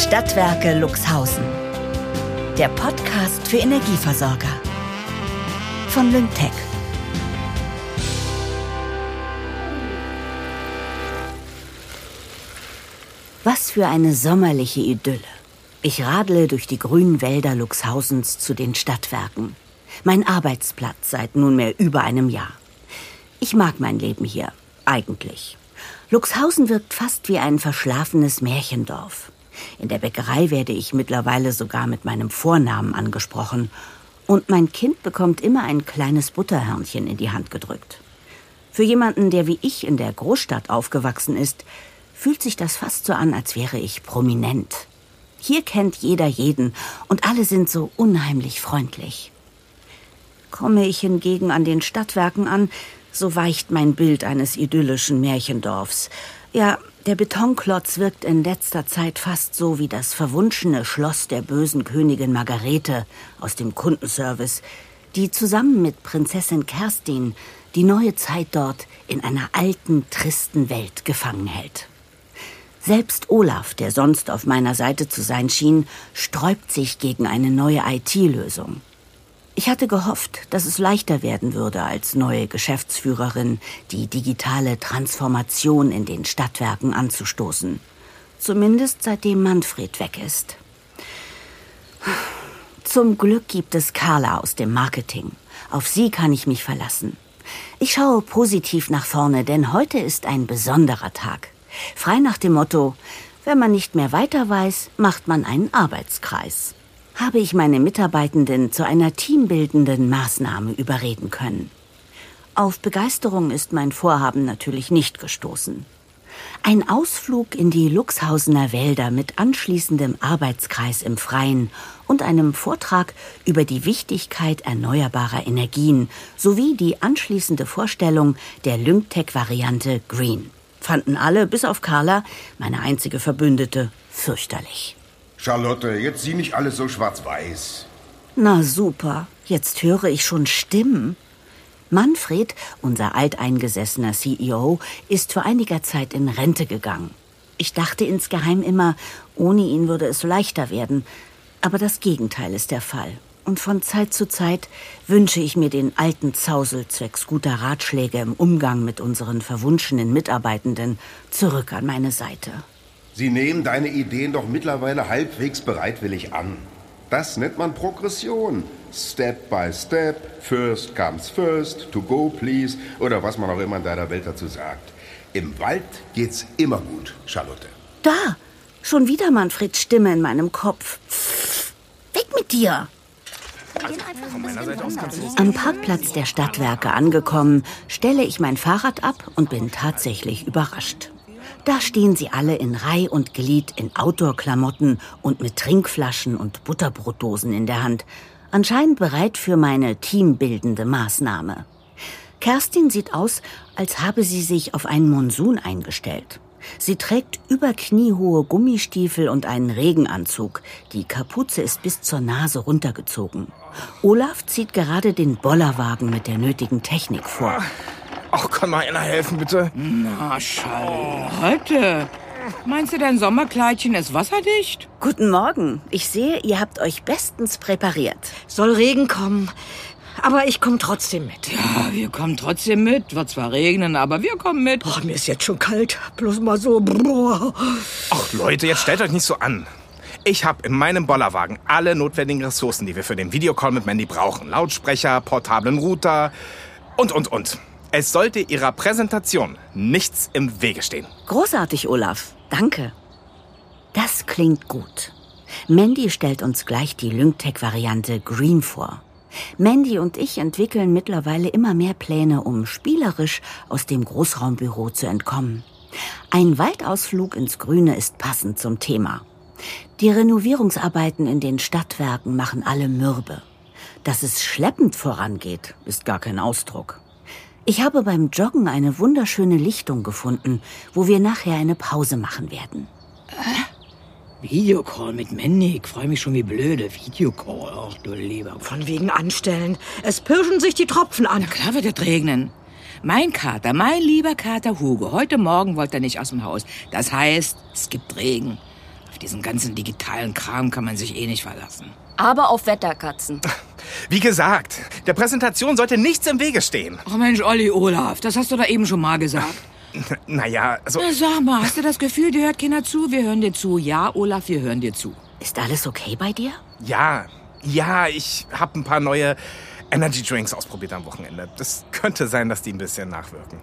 Stadtwerke Luxhausen. Der Podcast für Energieversorger. Von Lyngtech. Was für eine sommerliche Idylle. Ich radle durch die grünen Wälder Luxhausens zu den Stadtwerken. Mein Arbeitsplatz seit nunmehr über einem Jahr. Ich mag mein Leben hier, eigentlich. Luxhausen wirkt fast wie ein verschlafenes Märchendorf. In der Bäckerei werde ich mittlerweile sogar mit meinem Vornamen angesprochen. Und mein Kind bekommt immer ein kleines Butterhörnchen in die Hand gedrückt. Für jemanden, der wie ich in der Großstadt aufgewachsen ist, fühlt sich das fast so an, als wäre ich prominent. Hier kennt jeder jeden und alle sind so unheimlich freundlich. Komme ich hingegen an den Stadtwerken an, so weicht mein Bild eines idyllischen Märchendorfs. Ja, der Betonklotz wirkt in letzter Zeit fast so wie das verwunschene Schloss der bösen Königin Margarete aus dem Kundenservice, die zusammen mit Prinzessin Kerstin die neue Zeit dort in einer alten, tristen Welt gefangen hält. Selbst Olaf, der sonst auf meiner Seite zu sein schien, sträubt sich gegen eine neue IT-Lösung. Ich hatte gehofft, dass es leichter werden würde, als neue Geschäftsführerin die digitale Transformation in den Stadtwerken anzustoßen. Zumindest seitdem Manfred weg ist. Zum Glück gibt es Carla aus dem Marketing. Auf sie kann ich mich verlassen. Ich schaue positiv nach vorne, denn heute ist ein besonderer Tag. Frei nach dem Motto, wenn man nicht mehr weiter weiß, macht man einen Arbeitskreis. Habe ich meine Mitarbeitenden zu einer teambildenden Maßnahme überreden können. Auf Begeisterung ist mein Vorhaben natürlich nicht gestoßen. Ein Ausflug in die Luxhausener Wälder mit anschließendem Arbeitskreis im Freien und einem Vortrag über die Wichtigkeit erneuerbarer Energien sowie die anschließende Vorstellung der Lyngtech-Variante Green fanden alle, bis auf Carla, meine einzige Verbündete, fürchterlich. Charlotte, jetzt sieh nicht alles so schwarz-weiß. Na super, jetzt höre ich schon Stimmen. Manfred, unser alteingesessener CEO, ist vor einiger Zeit in Rente gegangen. Ich dachte insgeheim immer, ohne ihn würde es leichter werden. Aber das Gegenteil ist der Fall und von Zeit zu Zeit wünsche ich mir den alten Zausel zwecks guter Ratschläge im Umgang mit unseren verwunschenen Mitarbeitenden zurück an meine Seite. Sie nehmen deine Ideen doch mittlerweile halbwegs bereitwillig an. Das nennt man Progression. Step by step, first comes first, to go please oder was man auch immer in deiner Welt dazu sagt. Im Wald geht's immer gut, Charlotte. Da, schon wieder Manfreds Stimme in meinem Kopf. Weg mit dir! Am Parkplatz der Stadtwerke angekommen, stelle ich mein Fahrrad ab und bin tatsächlich überrascht. Da stehen sie alle in Reih und Glied in Outdoor-Klamotten und mit Trinkflaschen und Butterbrotdosen in der Hand, anscheinend bereit für meine teambildende Maßnahme. Kerstin sieht aus, als habe sie sich auf einen Monsun eingestellt. Sie trägt überkniehohe Gummistiefel und einen Regenanzug. Die Kapuze ist bis zur Nase runtergezogen. Olaf zieht gerade den Bollerwagen mit der nötigen Technik vor. Ach, kann mal einer helfen, bitte? Na, Charlotte. Meinst du, dein Sommerkleidchen ist wasserdicht? Guten Morgen. Ich sehe, ihr habt euch bestens präpariert. Soll Regen kommen. Aber ich komme trotzdem mit. Ja, wir kommen trotzdem mit. Wird zwar regnen, aber wir kommen mit. Boah, mir ist jetzt schon kalt. Bloß mal so. Ach Leute, jetzt stellt euch nicht so an. Ich habe in meinem Bollerwagen alle notwendigen Ressourcen, die wir für den Videocall mit Mandy brauchen. Lautsprecher, portablen Router und, und, und. Es sollte Ihrer Präsentation nichts im Wege stehen. Großartig, Olaf. Danke. Das klingt gut. Mandy stellt uns gleich die Lyngtech-Variante Green vor. Mandy und ich entwickeln mittlerweile immer mehr Pläne, um spielerisch aus dem Großraumbüro zu entkommen. Ein Waldausflug ins Grüne ist passend zum Thema. Die Renovierungsarbeiten in den Stadtwerken machen alle mürbe. Dass es schleppend vorangeht, ist gar kein Ausdruck. Ich habe beim Joggen eine wunderschöne Lichtung gefunden, wo wir nachher eine Pause machen werden. Äh? Videocall mit Mandy. Ich freue mich schon wie blöde. Videocall. Ach du lieber. Von wegen anstellen. Es pirschen sich die Tropfen an. Na klar wird es regnen. Mein Kater, mein lieber Kater Hugo, heute Morgen wollte er nicht aus dem Haus. Das heißt, es gibt Regen. Auf diesen ganzen digitalen Kram kann man sich eh nicht verlassen. Aber auf Wetterkatzen. Wie gesagt, der Präsentation sollte nichts im Wege stehen. Oh Mensch, Olli Olaf, das hast du da eben schon mal gesagt. Naja, also. Na, sag mal, hast du das Gefühl, dir hört keiner zu? Wir hören dir zu. Ja, Olaf, wir hören dir zu. Ist alles okay bei dir? Ja, ja, ich habe ein paar neue Energy Drinks ausprobiert am Wochenende. Das könnte sein, dass die ein bisschen nachwirken.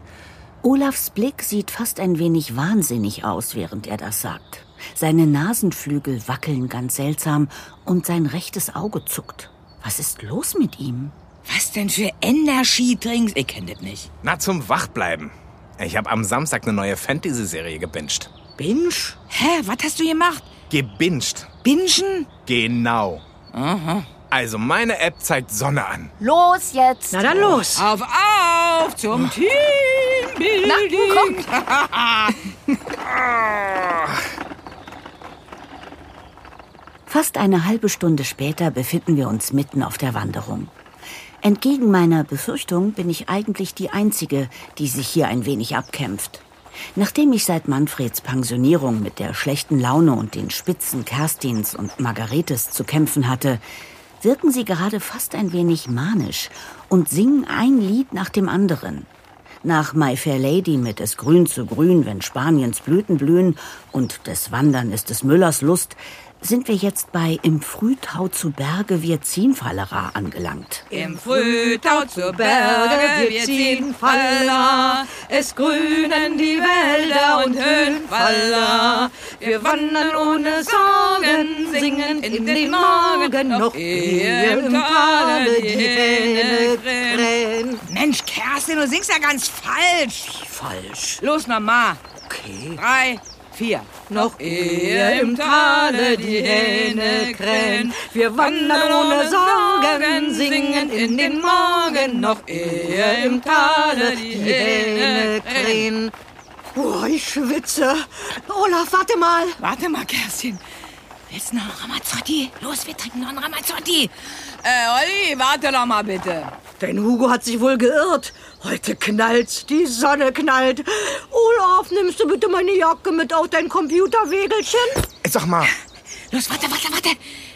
Olafs Blick sieht fast ein wenig wahnsinnig aus, während er das sagt. Seine Nasenflügel wackeln ganz seltsam und sein rechtes Auge zuckt. Was ist los mit ihm? Was denn für Energy-Drinks? Ich kenne das nicht. Na, zum Wachbleiben. Ich habe am Samstag eine neue Fantasy-Serie gebinged. Binge? Hä, was hast du gemacht? Gebinged. Bingen? Genau. Aha. Also meine App zeigt Sonne an. Los jetzt. Na dann los. Auf, auf zum Teambuilding. Na, Fast eine halbe Stunde später befinden wir uns mitten auf der Wanderung. Entgegen meiner Befürchtung bin ich eigentlich die Einzige, die sich hier ein wenig abkämpft. Nachdem ich seit Manfreds Pensionierung mit der schlechten Laune und den Spitzen Kerstins und Margaretes zu kämpfen hatte, wirken sie gerade fast ein wenig manisch und singen ein Lied nach dem anderen. Nach My Fair Lady mit Es grün zu grün, wenn Spaniens Blüten blühen und des Wandern ist des Müllers Lust, sind wir jetzt bei Im Frühtau zu Berge wir ziehen Fallera angelangt. Im Frühtau zu Berge, wir ziehen Faller, es grünen die Wälder und Höhenfaller. Wir wandern ohne Sorgen, singen in den Morgen, noch ehe im Tale die Hähne krähen. Mensch, Kerstin, du singst ja ganz falsch. Falsch. Los, Mama. Okay. Drei, vier. Noch ehe im Tale die Hähne krähen, wir wandern ohne Sorgen, singen in den Morgen. Noch ehe im Tale die Hähne krähen. Boah, ich schwitze. Olaf, warte mal. Warte mal, Kerstin. Willst du noch einen Ramazzotti? Los, wir trinken noch einen Ramazzotti. Äh, Olli, warte doch mal bitte. Dein Hugo hat sich wohl geirrt. Heute knallt's, die Sonne knallt. Olaf, nimmst du bitte meine Jacke mit auf dein Computerwägelchen? Sag mal, Los, warte, warte, warte.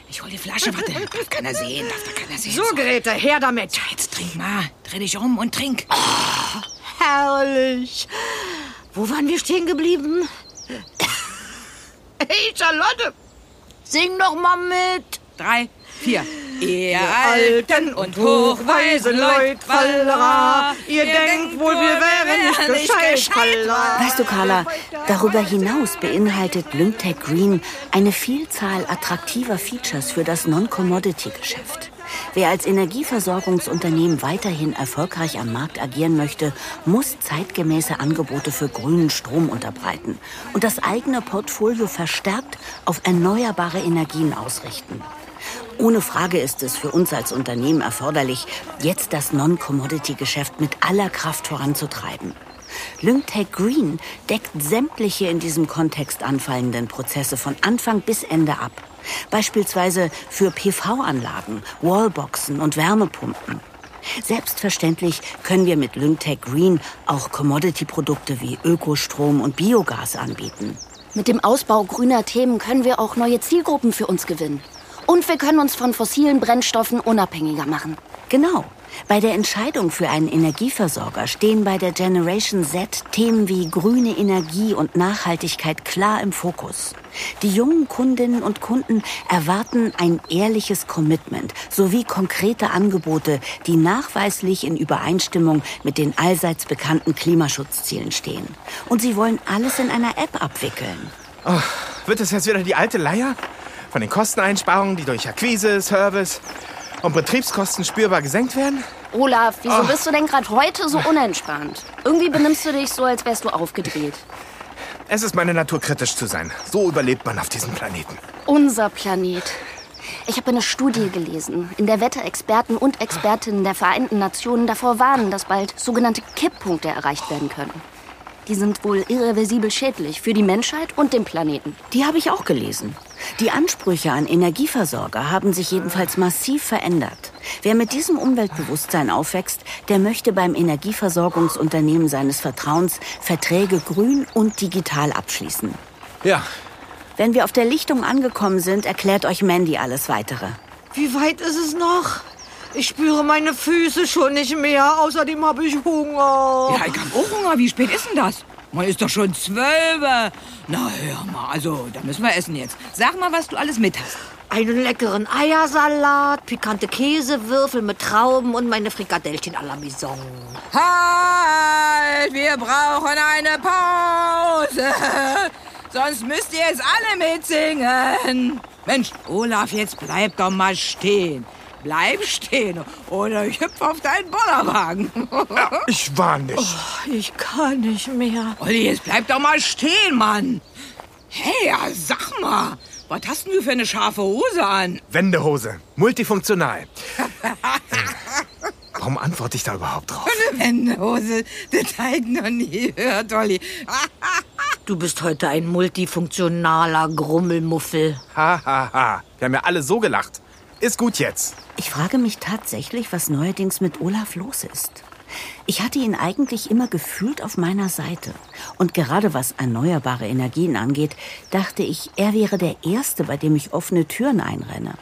Ich hol die Flasche, warte. Darf keiner sehen, darf da keiner sehen. So, Grete, her damit. Jetzt trink mal. Dreh dich um und trink. Herrlich. Wo waren wir stehen geblieben? Hey, Charlotte, sing doch mal mit. Drei, vier. Ihr alten und hochweisen Leut, Fallera, ihr denkt wohl, wir wären nicht gescheit, Fallera. Weißt du, Carla, darüber hinaus beinhaltet Lyngtech Green eine Vielzahl attraktiver Features für das Non-Commodity-Geschäft. Wer als Energieversorgungsunternehmen weiterhin erfolgreich am Markt agieren möchte, muss zeitgemäße Angebote für grünen Strom unterbreiten und das eigene Portfolio verstärkt auf erneuerbare Energien ausrichten. Ohne Frage ist es für uns als Unternehmen erforderlich, jetzt das Non-Commodity-Geschäft mit aller Kraft voranzutreiben. Lyngtech Green deckt sämtliche in diesem Kontext anfallenden Prozesse von Anfang bis Ende ab. Beispielsweise für PV-Anlagen, Wallboxen und Wärmepumpen. Selbstverständlich können wir mit Lyngtech Green auch Commodity-Produkte wie Ökostrom und Biogas anbieten. Mit dem Ausbau grüner Themen können wir auch neue Zielgruppen für uns gewinnen. Und wir können uns von fossilen Brennstoffen unabhängiger machen. Genau. Bei der Entscheidung für einen Energieversorger stehen bei der Generation Z Themen wie grüne Energie und Nachhaltigkeit klar im Fokus. Die jungen Kundinnen und Kunden erwarten ein ehrliches Commitment sowie konkrete Angebote, die nachweislich in Übereinstimmung mit den allseits bekannten Klimaschutzzielen stehen. Und sie wollen alles in einer App abwickeln. wird das jetzt wieder die alte Leier? Von den Kosteneinsparungen, die durch Akquise, Service und Betriebskosten spürbar gesenkt werden? Olaf, wieso bist du denn gerade heute so unentspannt? Irgendwie benimmst du dich so, als wärst du aufgedreht. Es ist meine Natur, kritisch zu sein. So überlebt man auf diesem Planeten. Unser Planet. Ich habe eine Studie gelesen, in der Wetterexperten und Expertinnen der Vereinten Nationen davor warnen, dass bald sogenannte Kipppunkte erreicht werden können. Die sind wohl irreversibel schädlich für die Menschheit und den Planeten. Die habe ich auch gelesen. Die Ansprüche an Energieversorger haben sich jedenfalls massiv verändert. Wer mit diesem Umweltbewusstsein aufwächst, der möchte beim Energieversorgungsunternehmen seines Vertrauens Verträge grün und digital abschließen. Ja, Wenn wir auf der Lichtung angekommen sind, erklärt euch Mandy alles weitere. Wie weit ist es noch? Ich spüre meine Füße schon nicht mehr. Außerdem habe ich Hunger. Ja, ich hab auch Hunger. Wie spät ist denn das? Man ist doch schon zwölf. Na, hör mal, also, da müssen wir essen jetzt. Sag mal, was du alles mit hast. Einen leckeren Eiersalat, pikante Käsewürfel mit Trauben und meine Frikadellchen à la Maison. Halt! Wir brauchen eine Pause. Sonst müsst ihr jetzt alle mitsingen. Mensch, Olaf, jetzt bleib doch mal stehen. Bleib stehen oder ich hüpfe auf deinen Bollerwagen. Ich war nicht. Oh, Ich kann nicht mehr. Olli, jetzt bleib doch mal stehen, Mann. Hey, ja, sag mal, was hast denn du für eine scharfe Hose an? Wendehose. Multifunktional. Warum antworte ich da überhaupt drauf? Eine Wendehose, das hab ich noch nie gehört, Olli. Du bist heute ein multifunktionaler Grummelmuffel. Ha, ha, ha. Wir haben ja alle so gelacht. Ist gut jetzt. Ich frage mich tatsächlich, was neuerdings mit Olaf los ist. Ich hatte ihn eigentlich immer gefühlt auf meiner Seite. Und gerade was erneuerbare Energien angeht, dachte ich, er wäre der Erste, bei dem ich offene Türen einrenne.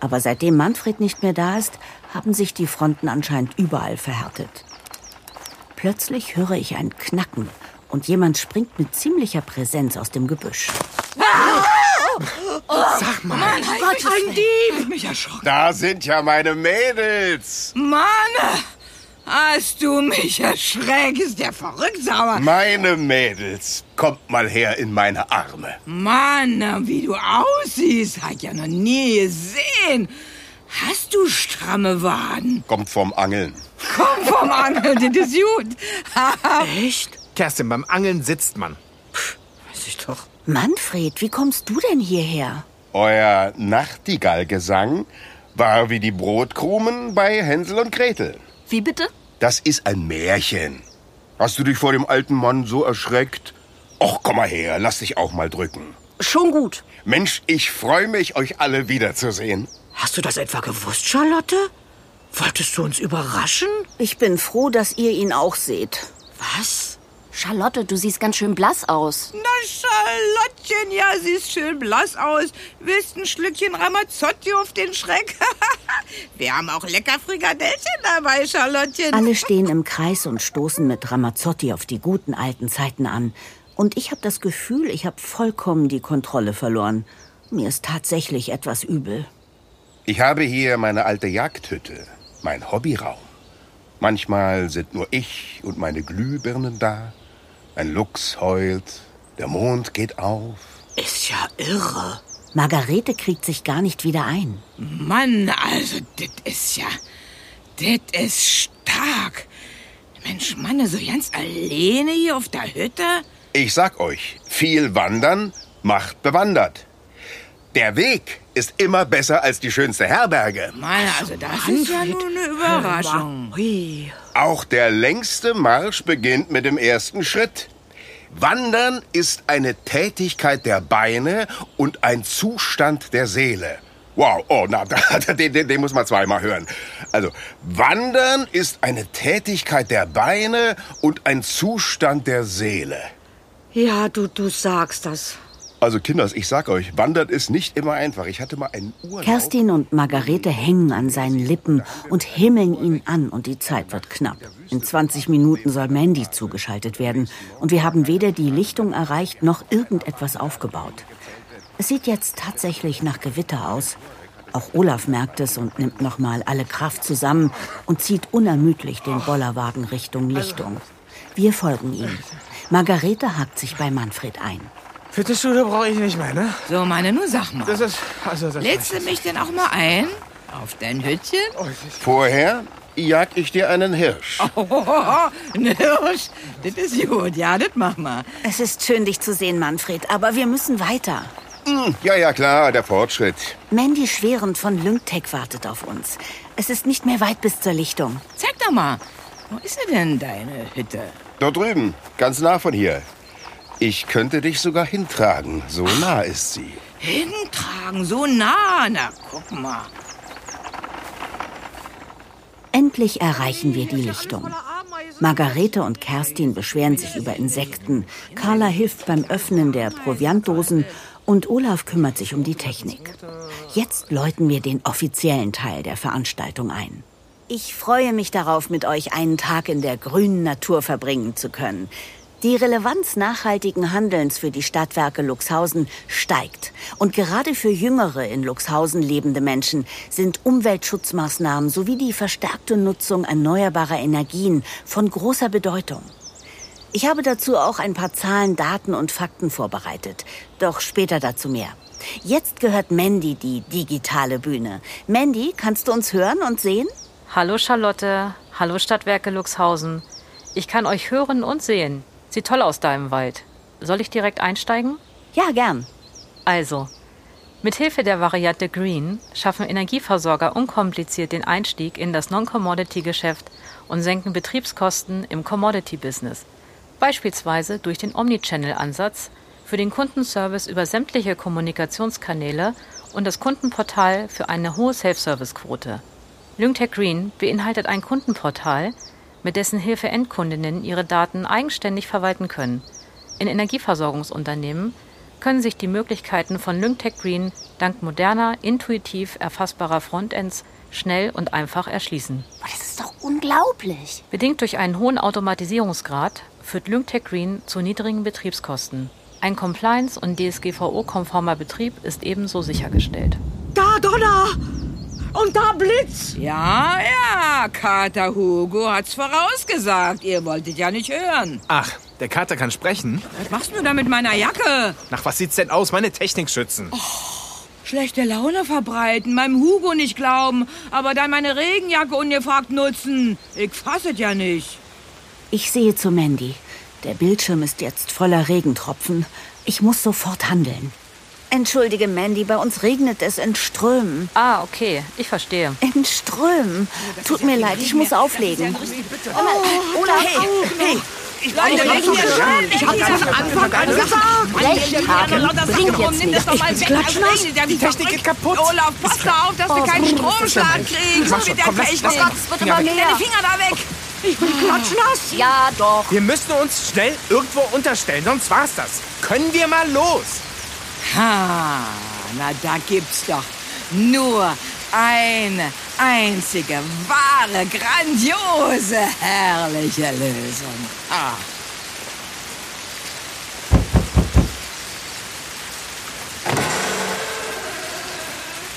Aber seitdem Manfred nicht mehr da ist, haben sich die Fronten anscheinend überall verhärtet. Plötzlich höre ich ein Knacken und jemand springt mit ziemlicher Präsenz aus dem Gebüsch. Sag mal. Gott, ein Dieb! Ich mich erschrocken. Da sind ja meine Mädels. Mann, hast du mich erschreckt? Ist der verrückt sauer? Meine Mädels. Kommt mal her in meine Arme. Mann, wie du aussiehst, hat ja noch nie gesehen. Hast du stramme Waden? Kommt vom Angeln. Komm vom Angeln, das ist gut. Echt? Kerstin, beim Angeln sitzt man. Weiß ich doch. Manfred, wie kommst du denn hierher? Euer Nachtigallgesang war wie die Brotkrumen bei Hänsel und Gretel. Wie bitte? Das ist ein Märchen. Hast du dich vor dem alten Mann so erschreckt? Och, komm mal her, lass dich auch mal drücken. Schon gut. Mensch, ich freue mich, euch alle wiederzusehen. Hast du das etwa gewusst, Charlotte? Wolltest du uns überraschen? Ich bin froh, dass ihr ihn auch seht. Was? Charlotte, du siehst ganz schön blass aus. Na, Charlottchen, ja, siehst schön blass aus. Willst ein Schlückchen Ramazzotti auf den Schreck? Wir haben auch lecker Frikadellchen dabei, Charlottchen. Alle stehen im Kreis und stoßen mit Ramazzotti auf die guten alten Zeiten an. Und ich habe das Gefühl, ich habe vollkommen die Kontrolle verloren. Mir ist tatsächlich etwas übel. Ich habe hier meine alte Jagdhütte, mein Hobbyraum. Manchmal sind nur ich und meine Glühbirnen da. Ein Luchs heult, der Mond geht auf. Ist ja irre. Margarete kriegt sich gar nicht wieder ein. Mann, also, das ist ja. Das ist stark. Mensch, Mann, so ganz alleine hier auf der Hütte? Ich sag euch, viel Wandern macht bewandert. Der Weg ist immer besser als die schönste Herberge. Mann, also, das ist ja nur eine Überraschung. Hui. Auch der längste Marsch beginnt mit dem ersten Schritt. Wandern ist eine Tätigkeit der Beine und ein Zustand der Seele. Wow, oh, na, den, den, den muss man zweimal hören. Also, Wandern ist eine Tätigkeit der Beine und ein Zustand der Seele. Ja, du, du sagst das. Also, Kinders, ich sag euch, Wandern ist nicht immer einfach. Ich hatte mal einen Urlaub. Kerstin und Margarete hängen an seinen Lippen und himmeln ihn an und die Zeit wird knapp. In 20 Minuten soll Mandy zugeschaltet werden und wir haben weder die Lichtung erreicht noch irgendetwas aufgebaut. Es sieht jetzt tatsächlich nach Gewitter aus. Auch Olaf merkt es und nimmt nochmal alle Kraft zusammen und zieht unermüdlich den Bollerwagen Richtung Lichtung. Wir folgen ihm. Margarete hakt sich bei Manfred ein. Fitnessstudio brauche ich nicht mehr, ne? So, meine, nur sag mal. Das ist. Also, das Lädst du mich denn auch mal ein? Auf dein Hütchen? Vorher jag ich dir einen Hirsch. Oh, ein Hirsch. Das ist gut, ja, das mach mal. Es ist schön, dich zu sehen, Manfred, aber wir müssen weiter. Hm, Ja, ja, klar, der Fortschritt. Mandy Schwerend von Lyngtech wartet auf uns. Es ist nicht mehr weit bis zur Lichtung. Zeig doch mal. Wo ist denn, deine Hütte? Dort drüben, ganz nah von hier. Ich könnte dich sogar hintragen. So nah ist sie. Hintragen, so nah. Na, guck mal. Endlich erreichen wir die Lichtung. Margarete und Kerstin beschweren sich über Insekten. Carla hilft beim Öffnen der Proviantdosen Und Olaf kümmert sich um die Technik. Jetzt läuten wir den offiziellen Teil der Veranstaltung ein. Ich freue mich darauf, mit euch einen Tag in der grünen Natur verbringen zu können. Die Relevanz nachhaltigen Handelns für die Stadtwerke Luxhausen steigt. Und gerade für jüngere in Luxhausen lebende Menschen sind Umweltschutzmaßnahmen sowie die verstärkte Nutzung erneuerbarer Energien von großer Bedeutung. Ich habe dazu auch ein paar Zahlen, Daten und Fakten vorbereitet. Doch später dazu mehr. Jetzt gehört Mandy die digitale Bühne. Mandy, kannst du uns hören und sehen? Hallo Charlotte, hallo Stadtwerke Luxhausen. Ich kann euch hören und sehen. Sieht toll aus da im Wald. Soll ich direkt einsteigen? Ja, gern. Also, mithilfe der Variante Green schaffen Energieversorger unkompliziert den Einstieg in das Non-Commodity-Geschäft und senken Betriebskosten im Commodity-Business. Beispielsweise durch den Omnichannel-Ansatz für den Kundenservice über sämtliche Kommunikationskanäle und das Kundenportal für eine hohe Self-Service-Quote. Lyngtech Green beinhaltet ein Kundenportal, mit dessen Hilfe Endkundinnen ihre Daten eigenständig verwalten können. In Energieversorgungsunternehmen können sich die Möglichkeiten von Lyngtech Green dank moderner, intuitiv erfassbarer Frontends schnell und einfach erschließen. Boah, das ist doch unglaublich. Bedingt durch einen hohen Automatisierungsgrad führt Lyngtech Green zu niedrigen Betriebskosten. Ein Compliance- und DSGVO-konformer Betrieb ist ebenso sichergestellt. Da, Donner! Und da Blitz! Ja, ja, Kater Hugo hat's vorausgesagt. Ihr wolltet ja nicht hören. Ach, der Kater kann sprechen? Was machst du da mit meiner Jacke? Nach was sieht's denn aus? Meine Technik schützen. Schlechte Laune verbreiten, meinem Hugo nicht glauben, aber dann meine Regenjacke ungefragt nutzen. Ich fass es ja nicht. Ich sehe zu Mandy. Der Bildschirm ist jetzt voller Regentropfen. Ich muss sofort handeln. Entschuldige, Mandy, bei uns regnet es in Strömen. Ah, okay, ich verstehe. In Strömen. Tut mir leid, ich muss auflegen. Olaf, hey, hey! Ich Leute, leg hier schon. Ich hab das von Anfang an gesagt. Rechthaken bringt jetzt nichts. Die Technik geht kaputt. Olaf, pass da auf, dass du keinen Stromschlag kriegst mit der Technik. Oh Gott, es wird immer mehr. Deine Finger da weg. Ich bin klatschnass. Ja, doch. Wir müssen uns schnell irgendwo unterstellen, sonst war's das. Können wir mal los? Ha, na da gibt's doch nur eine einzige, wahre, grandiose, herrliche Lösung. Ah.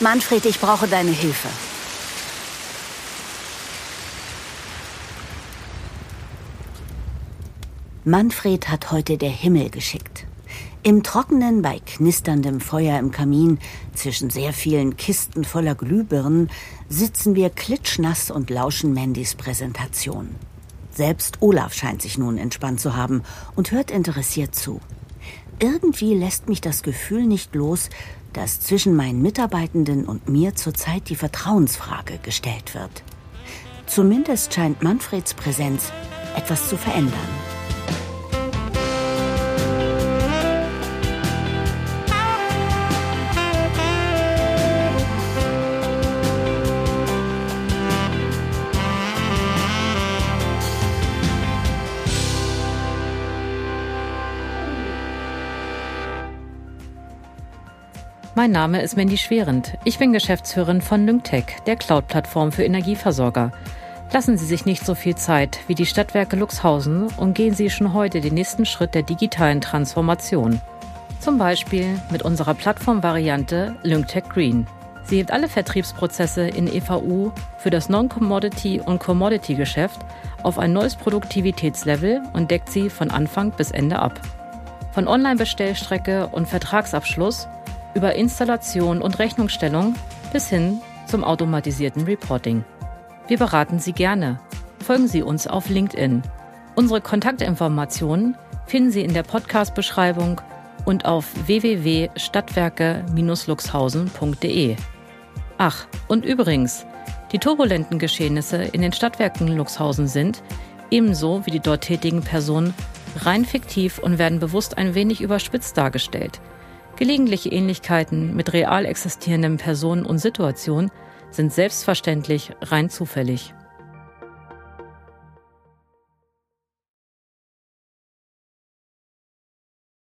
Manfred, ich brauche deine Hilfe. Manfred hat heute der Himmel geschickt. Im Trockenen, bei knisterndem Feuer im Kamin, zwischen sehr vielen Kisten voller Glühbirnen, sitzen wir klitschnass und lauschen Mandys Präsentation. Selbst Olaf scheint sich nun entspannt zu haben und hört interessiert zu. Irgendwie lässt mich das Gefühl nicht los, dass zwischen meinen Mitarbeitenden und mir zurzeit die Vertrauensfrage gestellt wird. Zumindest scheint Manfreds Präsenz etwas zu verändern. Mein Name ist Mandy Schwerend. Ich bin Geschäftsführerin von Lyngtech, der Cloud-Plattform für Energieversorger. Lassen Sie sich nicht so viel Zeit wie die Stadtwerke Luxhausen und gehen Sie schon heute den nächsten Schritt der digitalen Transformation. Zum Beispiel mit unserer Plattformvariante Lyngtech Green. Sie hebt alle Vertriebsprozesse in EVU für das Non-Commodity- und Commodity-Geschäft auf ein neues Produktivitätslevel und deckt sie von Anfang bis Ende ab. Von Online-Bestellstrecke und Vertragsabschluss über Installation und Rechnungsstellung bis hin zum automatisierten Reporting. Wir beraten Sie gerne. Folgen Sie uns auf LinkedIn. Unsere Kontaktinformationen finden Sie in der Podcast-Beschreibung und auf www.stadtwerke-luxhausen.de. Ach, und übrigens, die turbulenten Geschehnisse in den Stadtwerken Luxhausen sind, ebenso wie die dort tätigen Personen, rein fiktiv und werden bewusst ein wenig überspitzt dargestellt. Gelegentliche Ähnlichkeiten mit real existierenden Personen und Situationen sind selbstverständlich rein zufällig.